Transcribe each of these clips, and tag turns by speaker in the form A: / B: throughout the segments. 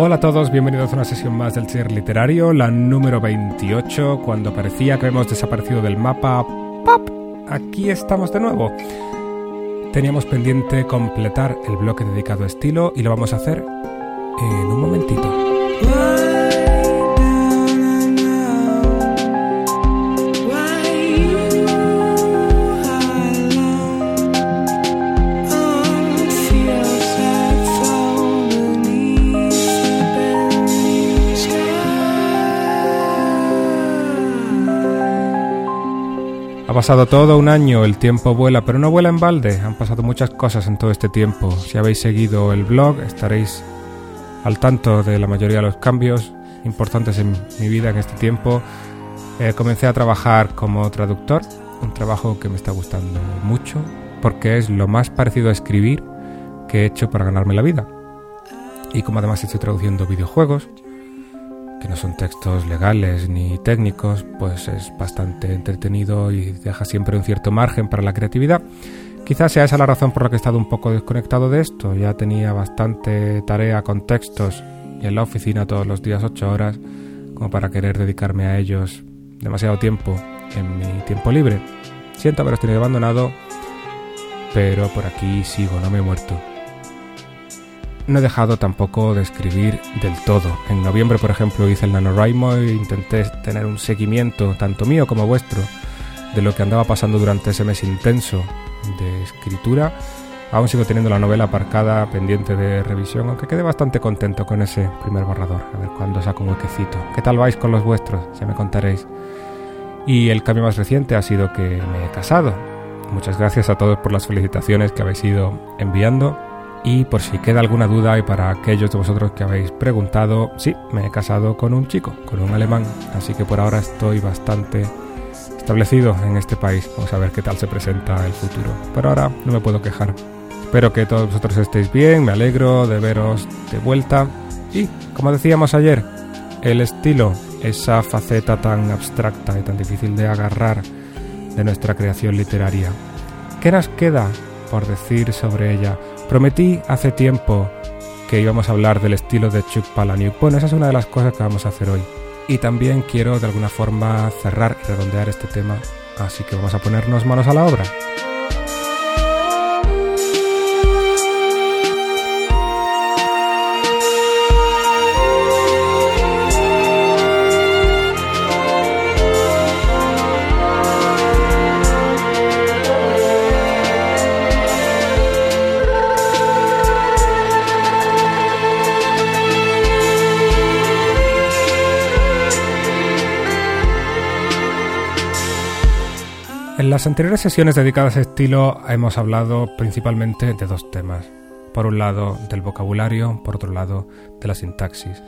A: Hola a todos, bienvenidos a una sesión más del Tier Literario, la número 28, cuando parecía que hemos desaparecido del mapa. ¡Pop! Aquí estamos de nuevo. Teníamos pendiente completar el bloque dedicado a estilo y lo vamos a hacer en un momentito. Pasado todo un año, el tiempo vuela, pero no vuela en balde. Han pasado muchas cosas en todo este tiempo. Si habéis seguido el blog, estaréis al tanto de la mayoría de los cambios importantes en mi vida en este tiempo. Eh, comencé a trabajar como traductor, un trabajo que me está gustando mucho, porque es lo más parecido a escribir que he hecho para ganarme la vida. Y como además estoy traduciendo videojuegos, que no son textos legales ni técnicos, pues es bastante entretenido y deja siempre un cierto margen para la creatividad. Quizás sea esa la razón por la que he estado un poco desconectado de esto. Ya tenía bastante tarea con textos y en la oficina todos los días 8 horas como para querer dedicarme a ellos demasiado tiempo en mi tiempo libre. Siento haberos tenido abandonado, pero por aquí sigo, no me he muerto no he dejado tampoco de escribir del todo. En noviembre, por ejemplo, hice el NaNoWriMo e intenté tener un seguimiento, tanto mío como vuestro, de lo que andaba pasando durante ese mes intenso de escritura. Aún sigo teniendo la novela aparcada, pendiente de revisión, aunque quedé bastante contento con ese primer borrador. A ver cuándo saco un huequecito. ¿Qué tal vais con los vuestros? Ya me contaréis. Y el cambio más reciente ha sido que me he casado. Muchas gracias a todos por las felicitaciones que habéis ido enviando y por si queda alguna duda y para aquellos de vosotros que habéis preguntado, sí, me he casado con un chico, con un alemán, así que por ahora estoy bastante establecido en este país. Vamos a ver qué tal se presenta el futuro. Por ahora no me puedo quejar. Espero que todos vosotros estéis bien, me alegro de veros de vuelta. Y, como decíamos ayer, el estilo, esa faceta tan abstracta y tan difícil de agarrar de nuestra creación literaria. ¿Qué nos queda por decir sobre ella? Prometí hace tiempo que íbamos a hablar del estilo de Chuck Palahniuk. Bueno, esa es una de las cosas que vamos a hacer hoy. Y también quiero de alguna forma cerrar y redondear este tema, así que vamos a ponernos manos a la obra. En las anteriores sesiones dedicadas a estilo hemos hablado principalmente de dos temas. Por un lado del vocabulario, por otro lado de la sintaxis.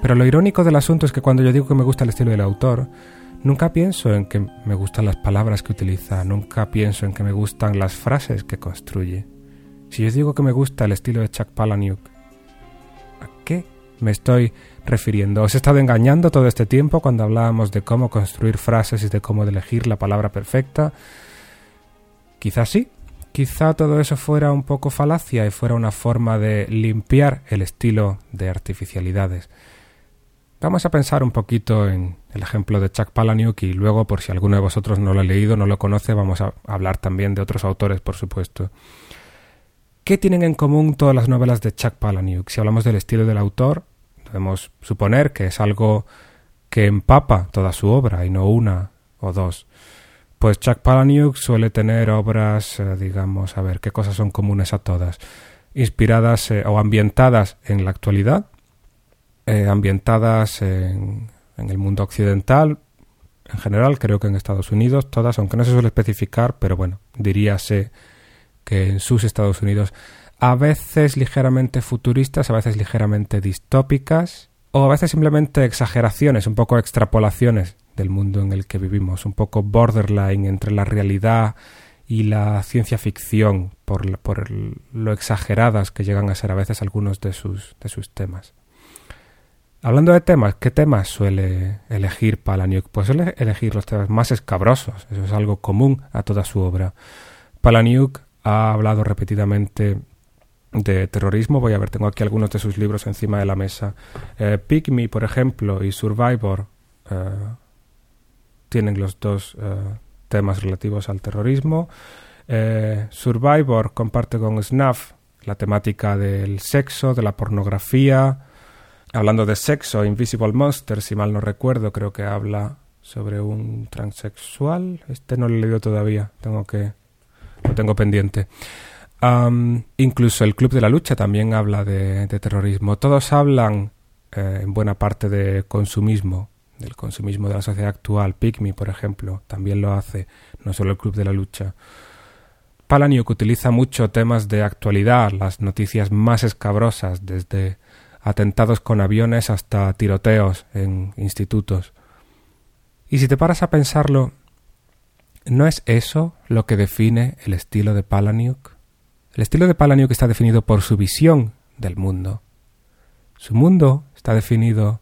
A: Pero lo irónico del asunto es que cuando yo digo que me gusta el estilo del autor, nunca pienso en que me gustan las palabras que utiliza, nunca pienso en que me gustan las frases que construye. Si yo digo que me gusta el estilo de Chuck Palahniuk, ¿a qué me estoy refiriendo? ¿Os he estado engañando todo este tiempo cuando hablábamos de cómo construir frases y de cómo elegir la palabra perfecta? Quizás sí, quizá todo eso fuera un poco falacia y fuera una forma de limpiar el estilo de artificialidades. Vamos a pensar un poquito en el ejemplo de Chuck Palahniuk y luego, por si alguno de vosotros no lo ha leído, no lo conoce, vamos a hablar también de otros autores, por supuesto. ¿Qué tienen en común todas las novelas de Chuck Palahniuk? Si hablamos del estilo del autor, Podemos suponer que es algo que empapa toda su obra y no una o dos. Pues Chuck Palahniuk suele tener obras, eh, digamos, a ver, ¿qué cosas son comunes a todas? Inspiradas eh, o ambientadas en la actualidad, eh, ambientadas en, en el mundo occidental, en general, creo que en Estados Unidos, todas, aunque no se suele especificar, pero bueno, diríase que en sus Estados Unidos a veces ligeramente futuristas, a veces ligeramente distópicas, o a veces simplemente exageraciones, un poco extrapolaciones del mundo en el que vivimos, un poco borderline entre la realidad y la ciencia ficción, por, lo exageradas que llegan a ser a veces algunos de sus, de sus temas. Hablando de temas, ¿qué temas suele elegir Palaniuk? Pues suele elegir los temas más escabrosos, eso es algo común a toda su obra. Palaniuk ha hablado repetidamente de terrorismo. Voy a ver, tengo aquí algunos de sus libros encima de la mesa. Eh, Pygmy, por ejemplo, y Survivor eh, tienen los dos eh, temas relativos al terrorismo. Eh, Survivor comparte con Snuff la temática del sexo, de la pornografía. Hablando de sexo, Invisible Monster, si mal no recuerdo, creo que habla sobre un transexual. Este no lo he leído todavía, tengo que lo tengo pendiente. incluso el Club de la Lucha también habla de, terrorismo. Todos hablan eh, en buena parte de consumismo, del consumismo de la sociedad actual. Pygmy, por ejemplo, también lo hace, no solo el Club de la Lucha. Palaniuk utiliza mucho temas de actualidad, las noticias más escabrosas, desde atentados con aviones hasta tiroteos en institutos. Y si te paras a pensarlo, ¿no es eso lo que define el estilo de Palaniuk? El estilo de Palaniuk está definido por su visión del mundo. Su mundo está definido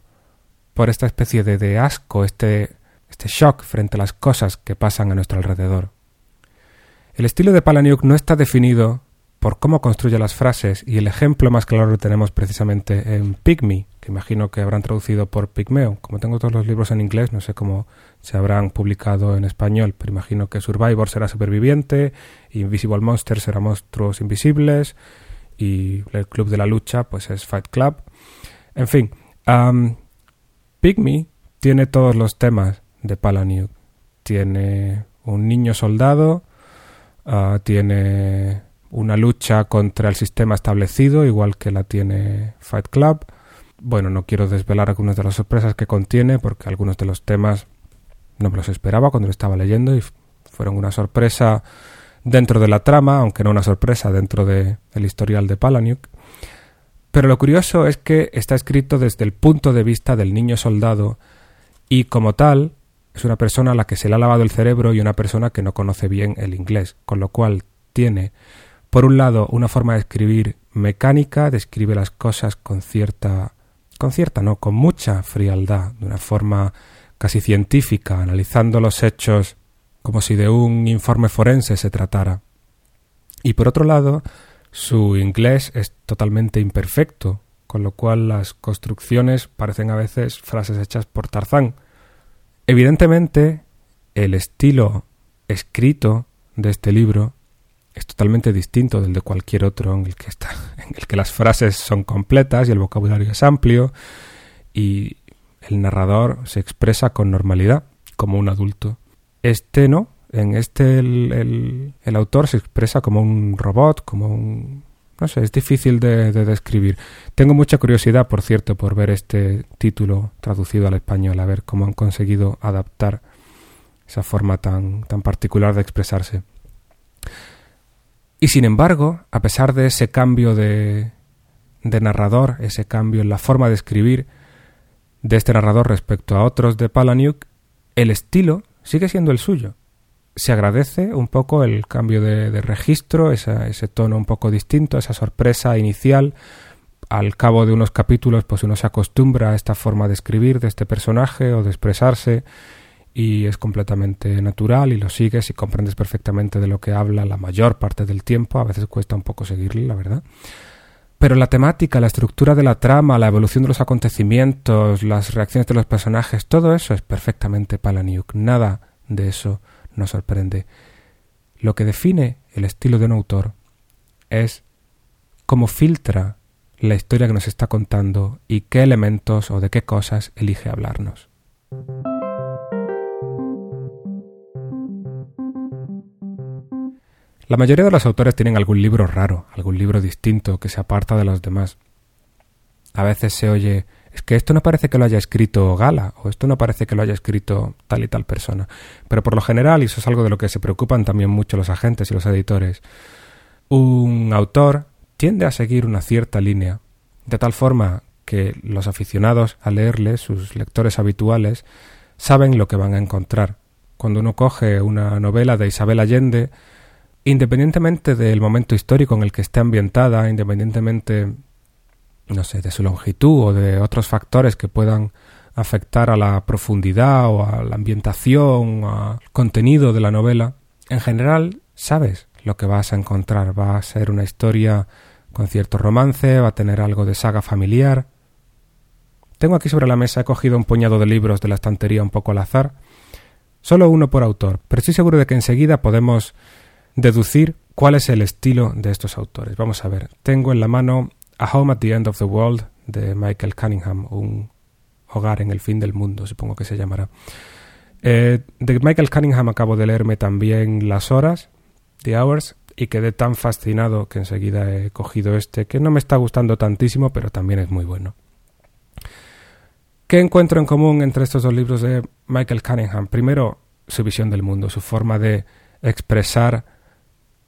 A: por esta especie de, de asco, este, este shock frente a las cosas que pasan a nuestro alrededor. El estilo de Palaniuk no está definido por cómo construye las frases y el ejemplo más claro lo tenemos precisamente en Pygmy, que imagino que habrán traducido por Pygmeo. Como tengo todos los libros en inglés, no sé cómo se habrán publicado en español, pero imagino que Survivor será superviviente, Invisible Monster será monstruos invisibles y el Club de la Lucha pues es Fight Club. En fin, um, Pygmy tiene todos los temas de Palaniuk. Tiene un niño soldado, uh, tiene una lucha contra el sistema establecido, igual que la tiene Fight Club. Bueno, no quiero desvelar algunas de las sorpresas que contiene, porque algunos de los temas no me los esperaba cuando lo estaba leyendo y fueron una sorpresa dentro de la trama, aunque no una sorpresa dentro del historial de Palaniuk. Pero lo curioso es que está escrito desde el punto de vista del niño soldado y como tal es una persona a la que se le ha lavado el cerebro y una persona que no conoce bien el inglés, con lo cual tiene por un lado, una forma de escribir mecánica, describe las cosas con cierta, con cierta, no, con mucha frialdad, de una forma casi científica, analizando los hechos como si de un informe forense se tratara. Y por otro lado, su inglés es totalmente imperfecto, con lo cual las construcciones parecen a veces frases hechas por Tarzán. Evidentemente, el estilo escrito de este libro es totalmente distinto del de cualquier otro en el que está, en el que las frases son completas y el vocabulario es amplio y el narrador se expresa con normalidad como un adulto. Este no, en este el, el, autor se expresa como un robot, como un... no sé, es difícil de, de, describir. Tengo mucha curiosidad, por cierto, por ver este título traducido al español, a ver cómo han conseguido adaptar esa forma tan, tan particular de expresarse. Y sin embargo, a pesar de ese cambio de, de narrador, ese cambio en la forma de escribir de este narrador respecto a otros de Palaniuk, el estilo sigue siendo el suyo. Se agradece un poco el cambio de, de registro, ese tono un poco distinto, esa sorpresa inicial. Al cabo de unos capítulos, pues uno se acostumbra a esta forma de escribir de este personaje o de expresarse y es completamente natural y lo sigues y comprendes perfectamente de lo que habla la mayor parte del tiempo, a veces cuesta un poco seguirle, la verdad. Pero la temática, la estructura de la trama, la evolución de los acontecimientos, las reacciones de los personajes, todo eso es perfectamente Palaniuk. Nada de eso nos sorprende. Lo que define el estilo de un autor es cómo filtra la historia que nos está contando y qué elementos o de qué cosas elige hablarnos. La mayoría de los autores tienen algún libro raro, algún libro distinto que se aparta de los demás. A veces se oye, es que esto no parece que lo haya escrito Gala, o esto no parece que lo haya escrito tal y tal persona. Pero por lo general, y eso es algo de lo que se preocupan también mucho los agentes y los editores, un autor tiende a seguir una cierta línea, de tal forma que los aficionados a leerle, sus lectores habituales, saben lo que van a encontrar. Cuando uno coge una novela de Isabel Allende, independientemente del momento histórico en el que esté ambientada, independientemente, no sé, de su longitud o de otros factores que puedan afectar a la profundidad o a la ambientación, al contenido de la novela, en general sabes lo que vas a encontrar. Va a ser una historia con cierto romance, va a tener algo de saga familiar. Tengo aquí sobre la mesa, he cogido un puñado de libros de la estantería un poco al azar, solo uno por autor, pero estoy seguro de que enseguida podemos deducir cuál es el estilo de estos autores. Vamos a ver, tengo en la mano A Home at the End of the World de Michael Cunningham, un hogar en el fin del mundo, supongo que se llamará. Eh, de Michael Cunningham acabo de leerme también Las Horas, The Hours, y quedé tan fascinado que enseguida he cogido este, que no me está gustando tantísimo, pero también es muy bueno. ¿Qué encuentro en común entre estos dos libros de Michael Cunningham? Primero, su visión del mundo, su forma de expresar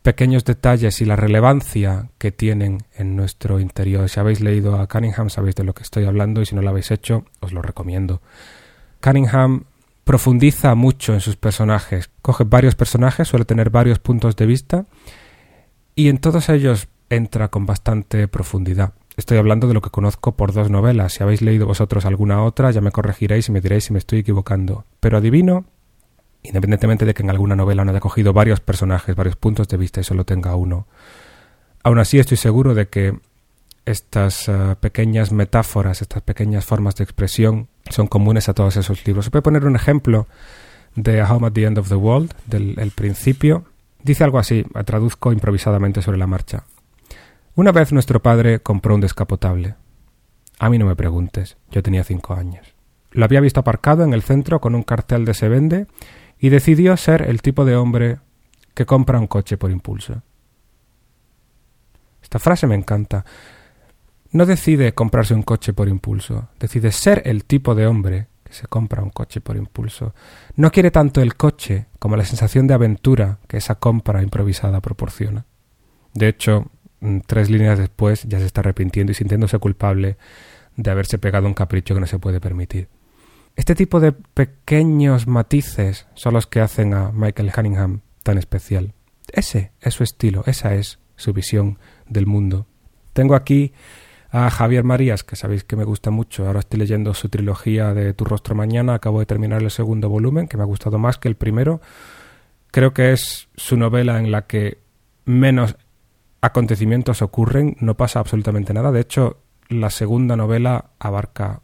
A: pequeños detalles y la relevancia que tienen en nuestro interior. Si habéis leído a Cunningham sabéis de lo que estoy hablando y si no lo habéis hecho os lo recomiendo. Cunningham profundiza mucho en sus personajes, coge varios personajes, suele tener varios puntos de vista y en todos ellos entra con bastante profundidad. Estoy hablando de lo que conozco por dos novelas. Si habéis leído vosotros alguna otra, ya me corregiréis y me diréis si me estoy equivocando. Pero adivino, independientemente de que en alguna novela no haya cogido varios personajes, varios puntos de vista y solo tenga uno. Aún así estoy seguro de que estas eh, pequeñas metáforas, estas pequeñas formas de expresión son comunes a todos esos libros. Os voy a poner un ejemplo de A Home at the End of the World, del principio. Dice algo así, traduzco improvisadamente sobre la marcha. Una vez nuestro padre compró un descapotable. A mí no me preguntes, yo tenía cinco años. Lo había visto aparcado en el centro con un cartel de se vende y decidió ser el tipo de hombre que compra un coche por impulso. Esta frase me encanta no decide comprarse un coche por impulso, decide ser el tipo de hombre que se compra un coche por impulso. No quiere tanto el coche como la sensación de aventura que esa compra improvisada proporciona. De hecho, mm, tres líneas después ya se está arrepintiendo y sintiéndose culpable de haberse pegado un capricho que no se puede permitir. Este tipo de pequeños matices son los que hacen a Michael Cunningham tan especial. Ese es su estilo, esa es su visión del mundo. Tengo aquí a Javier Marías, que sabéis que me gusta mucho. Ahora estoy leyendo su trilogía de Tu rostro mañana. Acabo de terminar el segundo volumen, que me ha gustado más que el primero. Creo que es su novela en la que menos acontecimientos ocurren, no pasa absolutamente nada. De hecho, la segunda novela abarca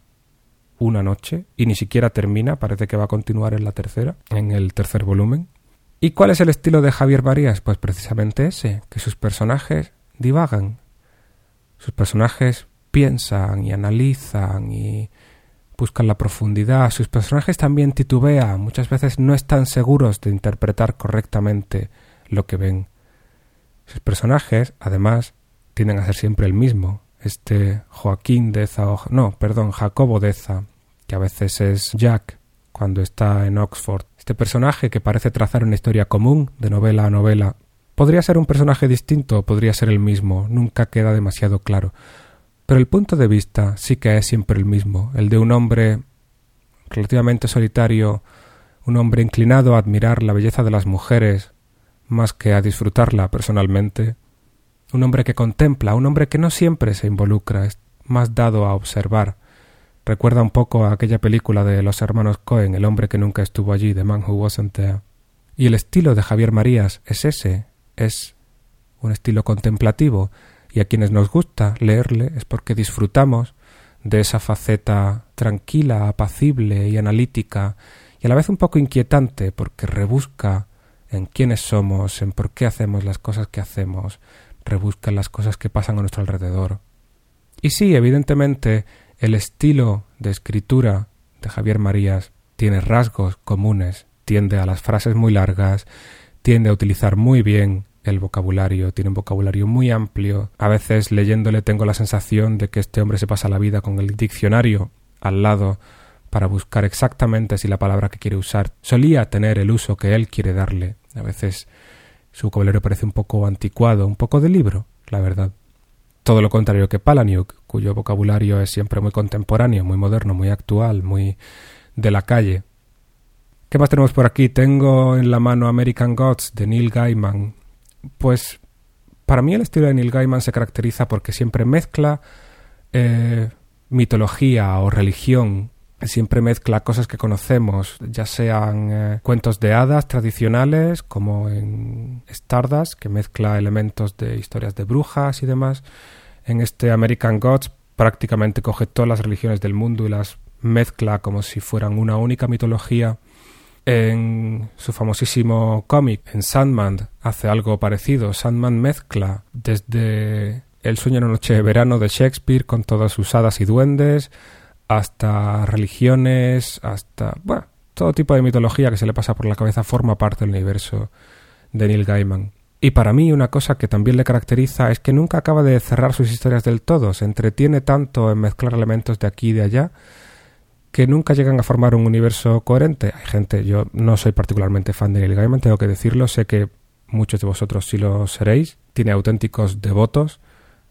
A: una noche y ni siquiera termina, parece que va a continuar en la tercera, en el tercer volumen. ¿Y cuál es el estilo de Javier Marías? Pues precisamente ese, que sus personajes divagan, sus personajes piensan y analizan y buscan la profundidad. Sus personajes también titubean, muchas veces no están seguros de interpretar correctamente lo que ven. Sus personajes, además, tienden a ser siempre el mismo. Este Joaquín Deza, no, perdón, Jacobo Deza, que a veces es Jack cuando está en Oxford. Este personaje que parece trazar una historia común de novela a novela, Podría ser un personaje distinto, podría ser el mismo, nunca queda demasiado claro. Pero el punto de vista sí que es siempre el mismo, el de un hombre relativamente solitario, un hombre inclinado a admirar la belleza de las mujeres más que a disfrutarla personalmente, un hombre que contempla, un hombre que no siempre se involucra, es más dado a observar. Recuerda un poco a aquella película de los hermanos Cohen, El hombre que nunca estuvo allí, The Man Who Wasn't There. Y el estilo de Javier Marías es ese, es un estilo contemplativo y a quienes nos gusta leerle es porque disfrutamos de esa faceta tranquila, apacible y analítica y a la vez un poco inquietante porque rebusca en quiénes somos, en por qué hacemos las cosas que hacemos, rebusca en las cosas que pasan a nuestro alrededor. Y sí, evidentemente, el estilo de escritura de Javier Marías tiene rasgos comunes, tiende a las frases muy largas, tiende a utilizar muy bien el vocabulario, tiene un vocabulario muy amplio. A veces leyéndole tengo la sensación de que este hombre se pasa la vida con el diccionario al lado para buscar exactamente si la palabra que quiere usar solía tener el uso que él quiere darle. A veces su vocabulario parece un poco anticuado, un poco de libro, la verdad. Todo lo contrario que Palaniuk, cuyo vocabulario es siempre muy contemporáneo, muy moderno, muy actual, muy de la calle. ¿Qué más tenemos por aquí? Tengo en la mano American Gods de Neil Gaiman, pues para mí el estilo de Neil Gaiman se caracteriza porque siempre mezcla eh, mitología o religión siempre mezcla cosas que conocemos, ya sean eh, cuentos de hadas tradicionales, como en Stardust, que mezcla elementos de historias de brujas y demás. En este American Gods prácticamente coge todas las religiones del mundo y las mezcla como si fueran una única mitología. En su famosísimo cómic, en Sandman, hace algo parecido. Sandman mezcla desde El sueño en una noche de verano de Shakespeare con todas sus hadas y duendes, hasta religiones, hasta, bueno, todo tipo de mitología que se le pasa por la cabeza forma parte del universo de Neil Gaiman. Y para mí una cosa que también le caracteriza es que nunca acaba de cerrar sus historias del todo, se entretiene tanto en mezclar elementos de aquí y de allá que nunca llegan a formar un universo coherente. Hay gente, yo no soy particularmente fan de Neil Gaiman, tengo que decirlo, sé que muchos de vosotros sí lo seréis, tiene auténticos devotos,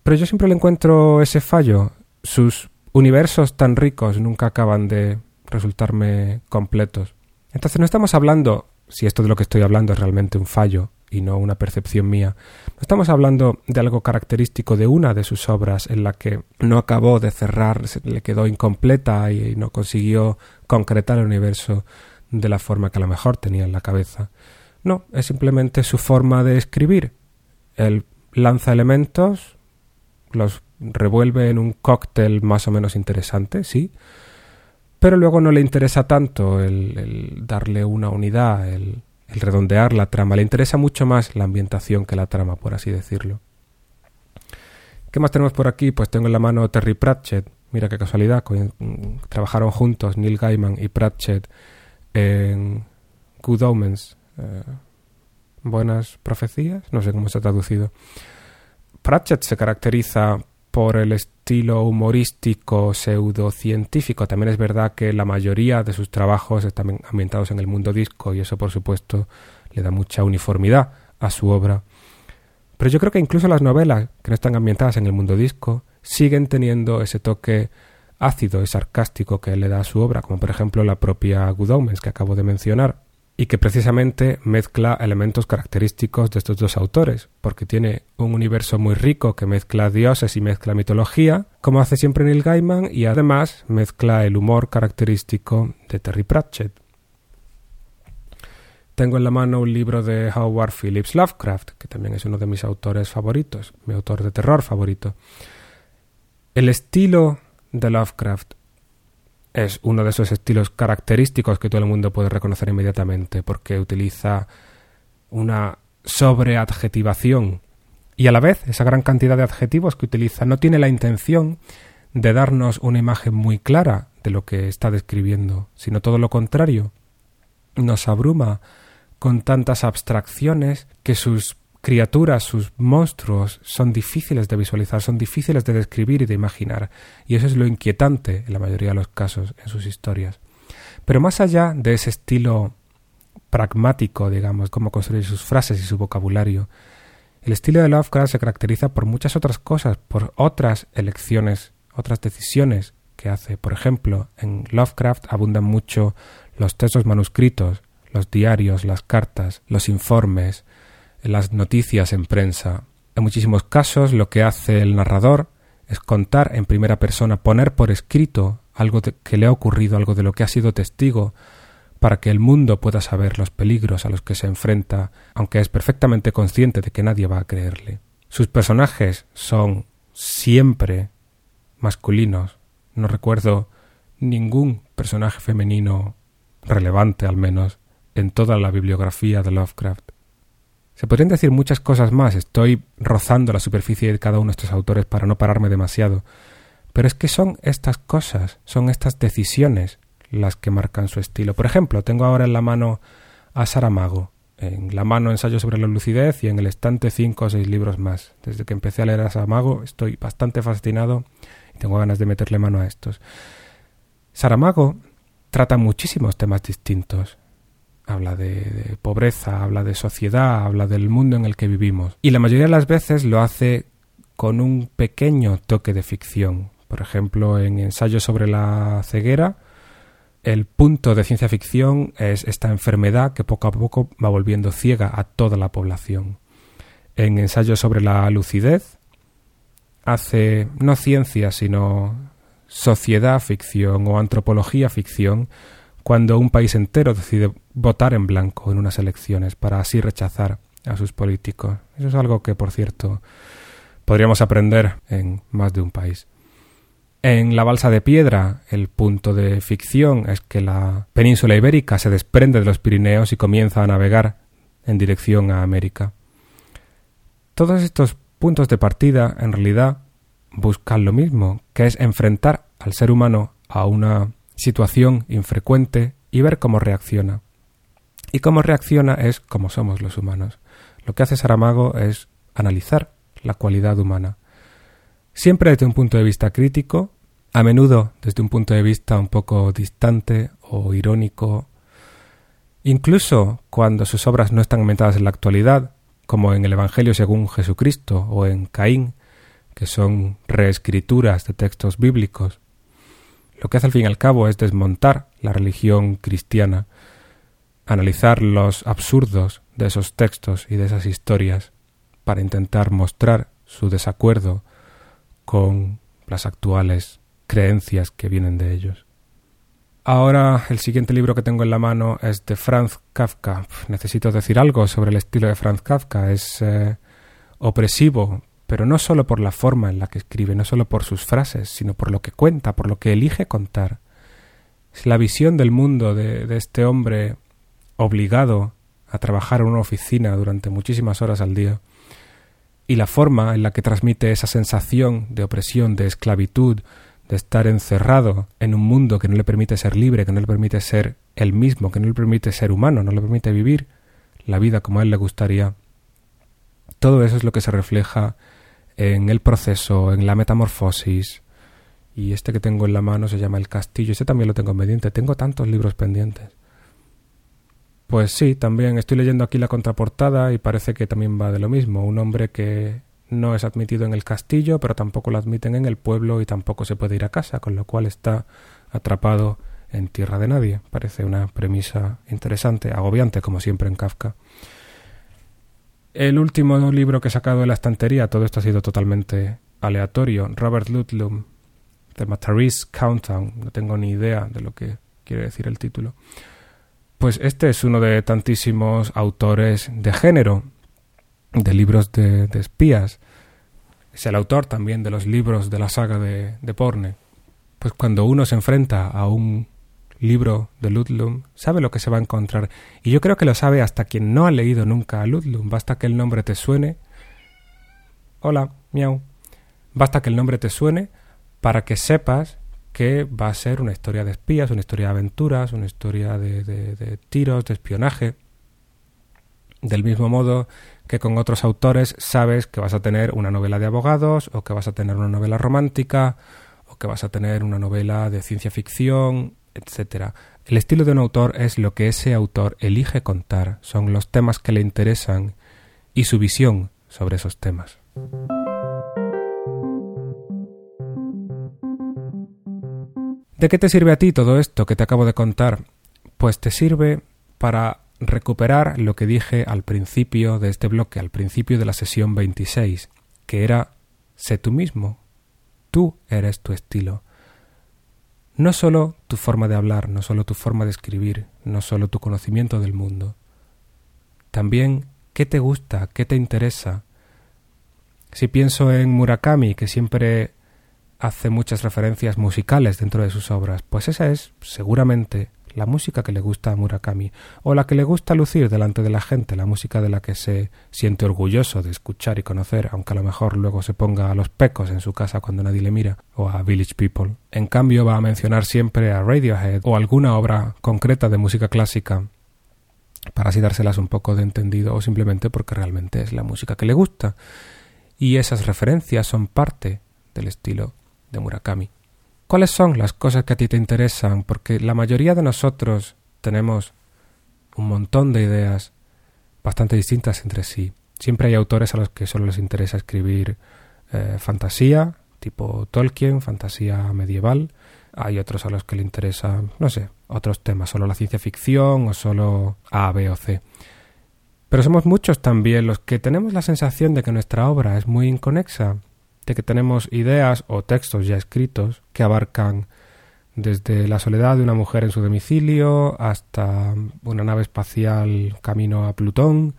A: pero yo siempre le encuentro ese fallo. Sus universos tan ricos nunca acaban de resultarme completos. Entonces no estamos hablando, si esto de lo que estoy hablando es realmente un fallo y no una percepción mía, no estamos hablando de algo característico de una de sus obras en la que no acabó de cerrar, se le quedó incompleta y no consiguió concretar el universo de la forma que a lo mejor tenía en la cabeza. No, es simplemente su forma de escribir. Él lanza elementos, los revuelve en un cóctel más o menos interesante, sí, pero luego no le interesa tanto el, darle una unidad, el, el, redondear la trama, le interesa mucho más la ambientación que la trama, por así decirlo. ¿Qué más tenemos por aquí? Pues tengo en la mano Terry Pratchett, mira qué casualidad, trabajaron juntos Neil Gaiman y Pratchett en Good Omens, eh, buenas profecías, no sé cómo se ha traducido. Pratchett se caracteriza por el estilo humorístico pseudocientífico. También es verdad que la mayoría de sus trabajos están ambientados en el mundo disco y eso por supuesto le da mucha uniformidad a su obra. Pero yo creo que incluso las novelas que no están ambientadas en el mundo disco siguen teniendo ese toque ácido y sarcástico que le da a su obra, como por ejemplo la propia Good que acabo de mencionar y que precisamente mezcla elementos característicos de estos dos autores, porque tiene un universo muy rico que mezcla dioses y mezcla mitología, como hace siempre Neil Gaiman, y además mezcla el humor característico de Terry Pratchett. Tengo en la mano un libro de Howard Phillips Lovecraft, que también es uno de mis autores favoritos, mi autor de terror favorito. El estilo de Lovecraft es uno de esos estilos característicos que todo el mundo puede reconocer inmediatamente porque utiliza una sobreadjetivación y a la vez esa gran cantidad de adjetivos que utiliza no tiene la intención de darnos una imagen muy clara de lo que está describiendo, sino todo lo contrario. Nos abruma con tantas abstracciones que sus criaturas, sus monstruos, son difíciles de visualizar, son difíciles de describir y de imaginar, y eso es lo inquietante en la mayoría de los casos en sus historias. Pero más allá de ese estilo pragmático, digamos, cómo construir sus frases y su vocabulario, el estilo de Lovecraft se caracteriza por muchas otras cosas, por otras elecciones, otras decisiones que hace. Por ejemplo, en Lovecraft abundan mucho los textos manuscritos, los diarios, las cartas, los informes, las noticias en prensa. En muchísimos casos lo que hace el narrador es contar en primera persona, poner por escrito algo que le ha ocurrido, algo de lo que ha sido testigo, para que el mundo pueda saber los peligros a los que se enfrenta, aunque es perfectamente consciente de que nadie va a creerle. Sus personajes son siempre masculinos. No recuerdo ningún personaje femenino relevante al menos en toda la bibliografía de Lovecraft. Se podrían decir muchas cosas más, estoy rozando la superficie de cada uno de estos autores para no pararme demasiado, pero es que son estas cosas, son estas decisiones las que marcan su estilo. Por ejemplo, tengo ahora en la mano a Saramago, en la mano ensayo sobre la lucidez y en el estante cinco o seis libros más. Desde que empecé a leer a Saramago estoy bastante fascinado y tengo ganas de meterle mano a estos. Saramago trata muchísimos temas distintos habla de, pobreza, habla de sociedad, habla del mundo en el que vivimos. Y la mayoría de las veces lo hace con un pequeño toque de ficción. Por ejemplo, en Ensayo sobre la ceguera, el punto de ciencia ficción es esta enfermedad que poco a poco va volviendo ciega a toda la población. En Ensayo sobre la lucidez, hace no ciencia, sino sociedad ficción o antropología ficción cuando un país entero decide votar en blanco en unas elecciones para así rechazar a sus políticos. Eso es algo que, por cierto, podríamos aprender en más de un país. En la balsa de piedra, el punto de ficción es que la península ibérica se desprende de los Pirineos y comienza a navegar en dirección a América. Todos estos puntos de partida, en realidad, buscan lo mismo, que es enfrentar al ser humano a una situación infrecuente y ver cómo reacciona. Y cómo reacciona es como somos los humanos. Lo que hace Saramago es analizar la cualidad humana. Siempre desde un punto de vista crítico, a menudo desde un punto de vista un poco distante o irónico, incluso cuando sus obras no están aumentadas en la actualidad, como en el Evangelio según Jesucristo o en Caín, que son reescrituras de textos bíblicos. Lo que hace al fin y al cabo es desmontar la religión cristiana, analizar los absurdos de esos textos y de esas historias para intentar mostrar su desacuerdo con las actuales creencias que vienen de ellos. Ahora el siguiente libro que tengo en la mano es de Franz Kafka. Necesito decir algo sobre el estilo de Franz Kafka. Es eh, opresivo, pero no solo por la forma en la que escribe, no solo por sus frases, sino por lo que cuenta, por lo que elige contar. Es la visión del mundo de, este hombre obligado a trabajar en una oficina durante muchísimas horas al día, y la forma en la que transmite esa sensación de opresión, de esclavitud, de estar encerrado en un mundo que no le permite ser libre, que no le permite ser él mismo, que no le permite ser humano, no le permite vivir la vida como a él le gustaría. Todo eso es lo que se refleja en el proceso, en la metamorfosis. Y este que tengo en la mano se llama El Castillo. Ese también lo tengo pendiente. Tengo tantos libros pendientes. Pues sí, también estoy leyendo aquí la contraportada y parece que también va de lo mismo. Un hombre que no es admitido en el castillo, pero tampoco lo admiten en el pueblo y tampoco se puede ir a casa, con lo cual está atrapado en tierra de nadie. Parece una premisa interesante, agobiante, como siempre en Kafka. El último libro que he sacado de la estantería, todo esto ha sido totalmente aleatorio. Robert Ludlum, The Mataris Countdown. No tengo ni idea de lo que quiere decir el título. Pues este es uno de tantísimos autores de género, de libros de, espías. Es el autor también de los libros de la saga de, de Porne. Pues cuando uno se enfrenta a un libro de Ludlum, sabe lo que se va a encontrar. Y yo creo que lo sabe hasta quien no ha leído nunca a Ludlum. Basta que el nombre te suene. Hola, miau. Basta que el nombre te suene para que sepas que va a ser una historia de espías, una historia de aventuras, una historia de, de tiros, de espionaje. Del mismo modo que con otros autores sabes que vas a tener una novela de abogados o que vas a tener una novela romántica o que vas a tener una novela de ciencia ficción etc. El estilo de un autor es lo que ese autor elige contar, son los temas que le interesan y su visión sobre esos temas. ¿De qué te sirve a ti todo esto que te acabo de contar? Pues te sirve para recuperar lo que dije al principio de este bloque, al principio de la sesión 26, que era sé tú mismo, tú eres tu estilo. No solo tu forma de hablar, no solo tu forma de escribir, no solo tu conocimiento del mundo. También qué te gusta, qué te interesa. Si pienso en Murakami, que siempre hace muchas referencias musicales dentro de sus obras, pues esa es seguramente la música que le gusta a Murakami, o la que le gusta lucir delante de la gente, la música de la que se siente orgulloso de escuchar y conocer, aunque a lo mejor luego se ponga a los pecos en su casa cuando nadie le mira, o a Village People. En cambio va a mencionar siempre a Radiohead o alguna obra concreta de música clásica para así dárselas un poco de entendido o simplemente porque realmente es la música que le gusta. Y esas referencias son parte del estilo de Murakami. ¿Cuáles son las cosas que a ti te interesan? Porque la mayoría de nosotros tenemos un montón de ideas bastante distintas entre sí. Siempre hay autores a los que solo les interesa escribir eh, fantasía, tipo Tolkien, fantasía medieval. Hay otros a los que le interesa, no sé, otros temas, solo la ciencia ficción o solo A, B o C. Pero somos muchos también los que tenemos la sensación de que nuestra obra es muy inconexa, que tenemos ideas o textos ya escritos que abarcan desde la soledad de una mujer en su domicilio hasta una nave espacial camino a Plutón.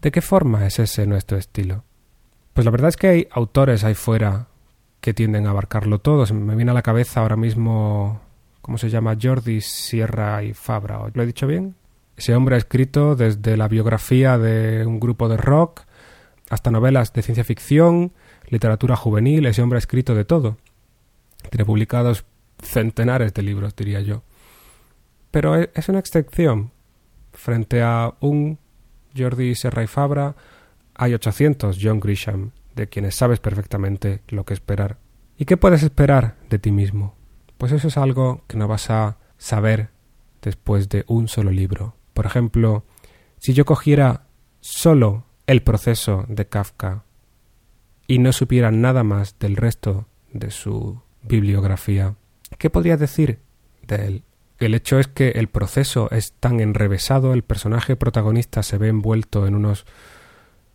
A: ¿De qué forma es ese nuestro estilo? Pues la verdad es que hay autores ahí fuera que tienden a abarcarlo todo. me viene a la cabeza ahora mismo, ¿cómo se llama? Jordi Sierra y Fabra. ¿Lo he dicho bien? Ese hombre ha escrito desde la biografía de un grupo de rock hasta novelas de ciencia ficción, literatura juvenil. Ese hombre ha escrito de todo. Tiene publicados centenares de libros, diría yo. Pero e, es una excepción. Frente a un Jordi Sierra y Fabra, hay 800 John Grisham, de quienes sabes perfectamente lo que esperar. ¿Y qué puedes esperar de ti mismo? Pues eso es algo que no vas a saber después de un solo libro. Por ejemplo, si yo cogiera solo el proceso de Kafka y no supiera nada más del resto de su bibliografía, ¿qué podría decir de él? El hecho es que el proceso es tan enrevesado, el personaje protagonista se ve envuelto en unos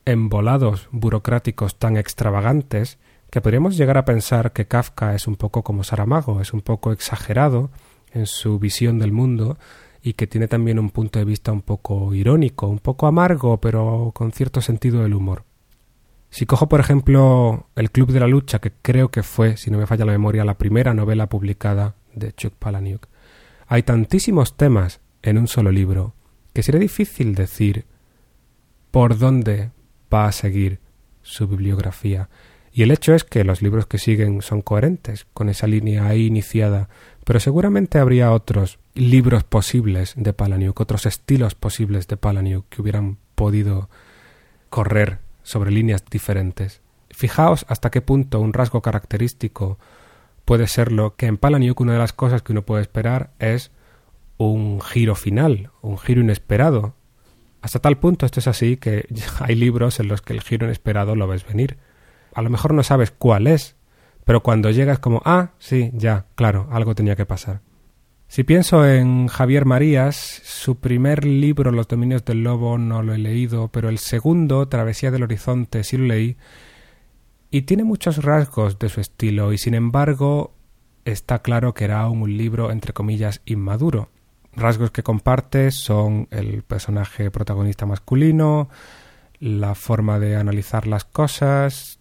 A: embolados burocráticos tan extravagantes que podríamos llegar a pensar que Kafka es un poco como Saramago, es un poco exagerado en su visión del mundo y que tiene también un punto de vista un poco irónico, un poco amargo, pero con cierto sentido del humor. Si cojo, por ejemplo, El Club de la Lucha, que creo que fue, si no me falla la memoria, la primera novela publicada de Chuck Palahniuk, hay tantísimos temas en un solo libro que sería difícil decir por dónde va a seguir su bibliografía. Y el hecho es que los libros que siguen son coherentes con esa línea ahí iniciada, pero seguramente habría otros libros posibles de Palaniuk, otros estilos posibles de Palaniuk que hubieran podido correr sobre líneas diferentes. Fijaos hasta qué punto un rasgo característico puede serlo que en Palaniuk una de las cosas que uno puede esperar es un giro final, un giro inesperado, hasta tal punto esto es así que hay libros en los que el giro inesperado lo ves venir. A lo mejor no sabes cuál es, pero cuando llegas como, ah, sí, ya, claro, algo tenía que pasar. Si pienso en Javier Marías, su primer libro, Los Dominios del Lobo, no lo he leído, pero el segundo, Travesía del Horizonte, sí lo leí, y tiene muchos rasgos de su estilo, y sin embargo está claro que era un libro, entre comillas, inmaduro. Rasgos que comparte son el personaje protagonista masculino, la forma de analizar las cosas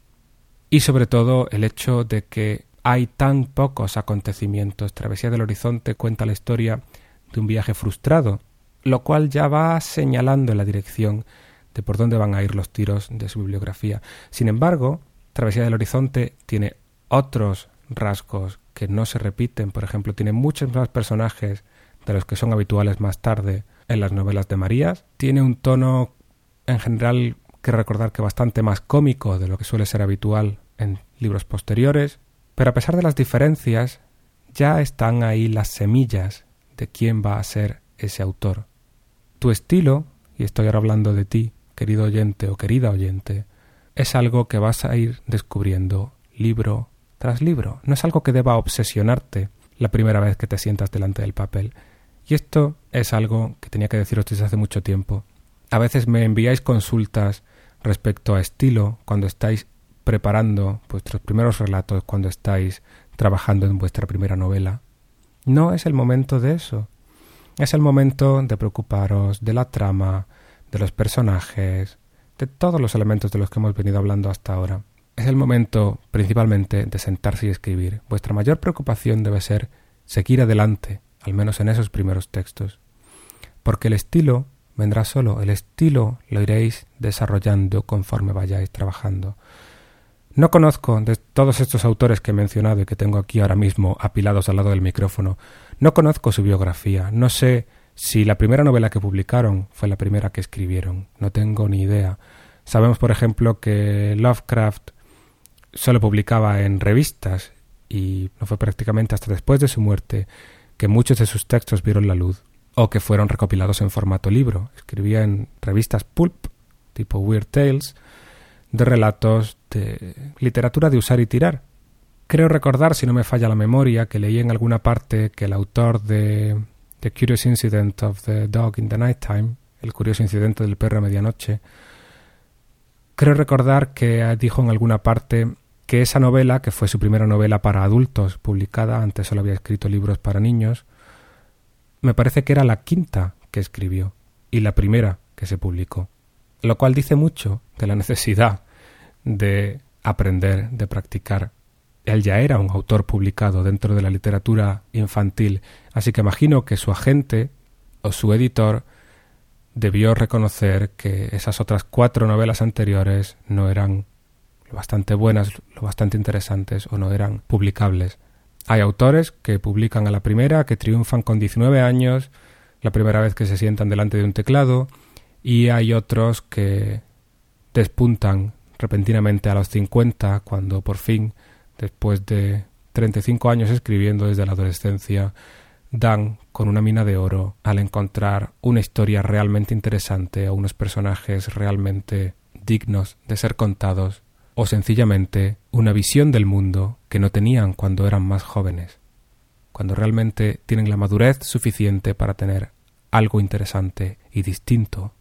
A: y sobre todo el hecho de que hay tan pocos acontecimientos. Travesía del Horizonte cuenta la historia de un viaje frustrado, lo cual ya va señalando la dirección de por dónde van a ir los tiros de su bibliografía. Sin embargo, Travesía del Horizonte tiene otros rasgos que no se repiten, por ejemplo, tiene muchos más personajes de los que son habituales más tarde en las novelas de Marías. Tiene un tono en general que recordar que bastante más cómico de lo que suele ser habitual en libros posteriores, pero a pesar de las diferencias, ya están ahí las semillas de quién va a ser ese autor. Tu estilo, y estoy ahora hablando de ti, querido oyente o querida oyente, es algo que vas a ir descubriendo libro tras libro. No es algo que deba obsesionarte la primera vez que te sientas delante del papel. Y esto es algo que tenía que deciros desde hace mucho tiempo. A veces me enviáis consultas respecto a estilo cuando estáis preparando vuestros primeros relatos, cuando estáis trabajando en vuestra primera novela. No es el momento de eso. Es el momento de preocuparos de la trama, de los personajes, de todos los elementos de los que hemos venido hablando hasta ahora. Es el momento principalmente de sentarse y escribir. Vuestra mayor preocupación debe ser seguir adelante, al menos en esos primeros textos. Porque el estilo vendrá solo, el estilo lo iréis desarrollando conforme vayáis trabajando. No conozco de todos estos autores que he mencionado y que tengo aquí ahora mismo apilados al lado del micrófono, no conozco su biografía, no sé si la primera novela que publicaron fue la primera que escribieron, no tengo ni idea. Sabemos, por ejemplo, que Lovecraft solo publicaba en revistas y no fue prácticamente hasta después de su muerte que muchos de sus textos vieron la luz o que fueron recopilados en formato libro. Escribía en revistas pulp, tipo Weird Tales, de relatos literatura de usar y tirar. Creo recordar, si no me falla la memoria, que leí en alguna parte que el autor de The Curious Incident of the Dog in the Nighttime, el curioso incidente del perro a medianoche, creo recordar que dijo en alguna parte que esa novela, que fue su primera novela para adultos publicada, antes solo había escrito libros para niños, me parece que era la quinta que escribió y la primera que se publicó, lo cual dice mucho de la necesidad de aprender, de practicar. Él ya era un autor publicado dentro de la literatura infantil, así que imagino que su agente o su editor debió reconocer que esas otras cuatro novelas anteriores no eran lo bastante buenas, lo bastante interesantes o no eran publicables. Hay autores que publican a la primera, que triunfan con 19 años, la primera vez que se sientan delante de un teclado, y hay otros que despuntan repentinamente a los 50, cuando por fin, después de 35 años escribiendo desde la adolescencia, dan con una mina de oro al encontrar una historia realmente interesante o unos personajes realmente dignos de ser contados o sencillamente una visión del mundo que no tenían cuando eran más jóvenes, cuando realmente tienen la madurez suficiente para tener algo interesante y distinto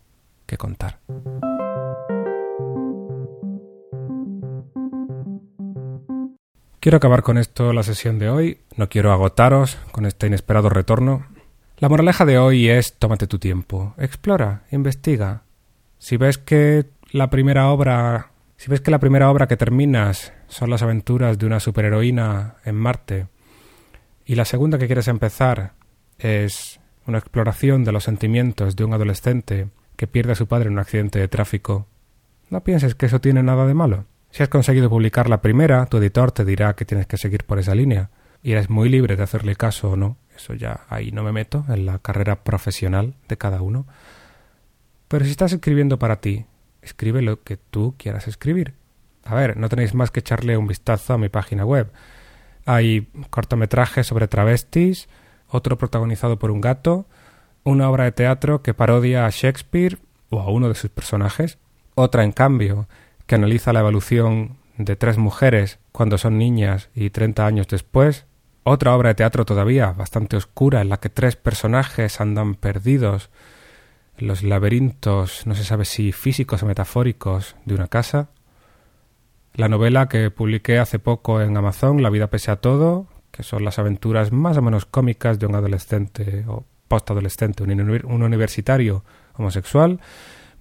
A: que contar. Quiero acabar con esto la sesión de hoy, no quiero agotaros con este inesperado retorno. La moraleja de hoy es tómate tu tiempo, explora, investiga. Si ves que la primera obra, si ves que la primera obra que terminas son las aventuras de una superheroína en Marte y la segunda que quieres empezar es una exploración de los sentimientos de un adolescente que pierde a su padre en un accidente de tráfico, no pienses que eso tiene nada de malo. Si has conseguido publicar la primera, tu editor te dirá que tienes que seguir por esa línea, y eres muy libre de hacerle caso o no. Eso ya ahí no me meto en la carrera profesional de cada uno. Pero si estás escribiendo para ti, escribe lo que tú quieras escribir. A ver, no tenéis más que echarle un vistazo a mi página web. Hay cortometrajes sobre travestis, otro protagonizado por un gato, una obra de teatro que parodia a Shakespeare o a uno de sus personajes, otra en cambio que analiza la evolución de tres mujeres cuando son niñas y treinta años después, otra obra de teatro todavía bastante oscura en la que tres personajes andan perdidos en los laberintos, no se sabe si físicos o metafóricos, de una casa, la novela que publiqué hace poco en Amazon, La vida pese a todo, que son las aventuras más o menos cómicas de un adolescente o postadolescente, un universitario homosexual,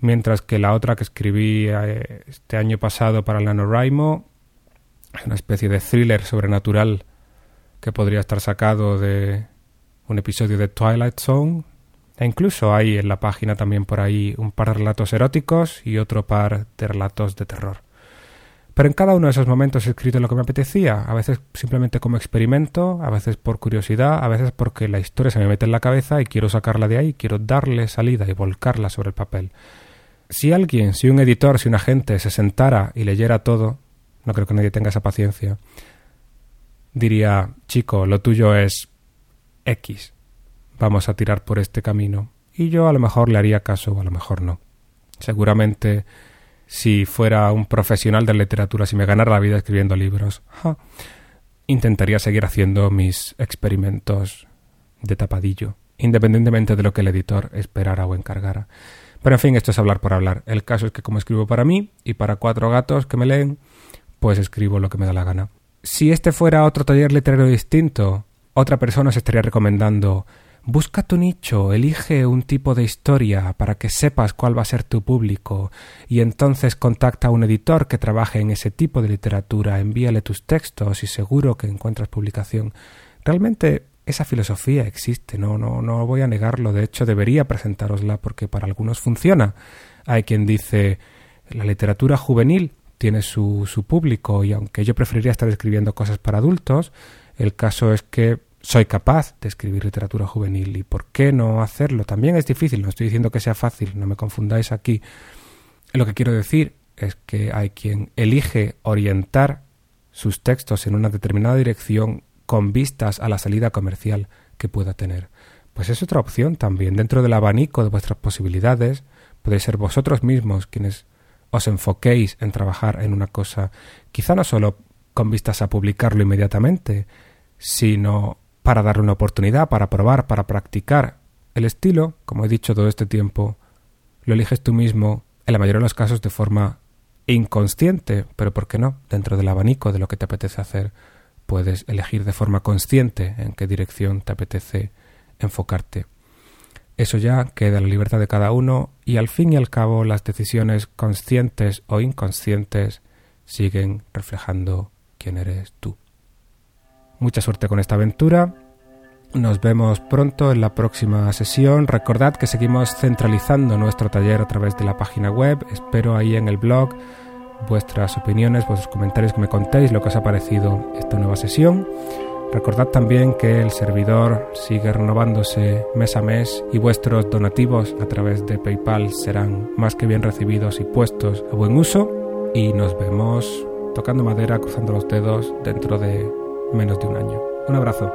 A: mientras que la otra que escribí eh, este año pasado para el NaNoWriMo es una especie de thriller sobrenatural que podría estar sacado de un episodio de Twilight Zone. E incluso hay en la página también por ahí un par de relatos eróticos y otro par de relatos de terror. Pero en cada uno de esos momentos he escrito lo que me apetecía, a veces simplemente como experimento, a veces por curiosidad, a veces porque la historia se me mete en la cabeza y quiero sacarla de ahí, quiero darle salida y volcarla sobre el papel. Si alguien, si un editor, si un agente se sentara y leyera todo, no creo que nadie tenga esa paciencia, diría, chico, lo tuyo es X, vamos a tirar por este camino. Y yo a lo mejor le haría caso o a lo mejor no. Seguramente si fuera un profesional de literatura, si me ganara la vida escribiendo libros, intentaría seguir haciendo mis experimentos de tapadillo, independientemente de lo que el editor esperara o encargara. Pero en fin, esto es hablar por hablar. El caso es que como escribo para mí y para cuatro gatos que me leen, pues escribo lo que me da la gana. Si este fuera otro taller literario distinto, otra persona se estaría recomendando Busca tu nicho, elige un tipo de historia para que sepas cuál va a ser tu público y entonces contacta a un editor que trabaje en ese tipo de literatura, envíale tus textos y seguro que encuentras publicación. Realmente esa filosofía existe, no, no, no voy a negarlo, de hecho debería presentárosla porque para algunos funciona. Hay quien dice la literatura juvenil tiene su, su público y aunque yo preferiría estar escribiendo cosas para adultos, el caso es que soy capaz de escribir literatura juvenil y por qué no hacerlo. También es difícil, no estoy diciendo que sea fácil, no me confundáis aquí. Lo que quiero decir es que hay quien elige orientar sus textos en una determinada dirección con vistas a la salida comercial que pueda tener. Pues es otra opción también. Dentro del abanico de vuestras posibilidades, podéis ser vosotros mismos quienes os enfoquéis en trabajar en una cosa, quizá no solo con vistas a publicarlo inmediatamente, sino para darle una oportunidad, para probar, para practicar. El estilo, como he dicho todo este tiempo, lo eliges tú mismo, en la mayoría de los casos de forma
B: inconsciente, pero ¿por qué no? Dentro del abanico de lo que te apetece hacer, puedes elegir de forma consciente en qué dirección te apetece enfocarte. Eso ya queda en la libertad de cada uno y al fin y al cabo las decisiones conscientes o inconscientes siguen reflejando quién eres tú. Mucha suerte con esta aventura. Nos vemos pronto en la próxima sesión. Recordad que seguimos centralizando nuestro taller a través de la página web. Espero ahí en el blog vuestras opiniones, vuestros comentarios, que me contéis lo que os ha parecido esta nueva sesión. Recordad también que el servidor sigue renovándose mes a mes y vuestros donativos a través de PayPal serán más que bien recibidos y puestos a buen uso. Y nos vemos tocando madera, cruzando los dedos dentro de menos de un año. Un abrazo.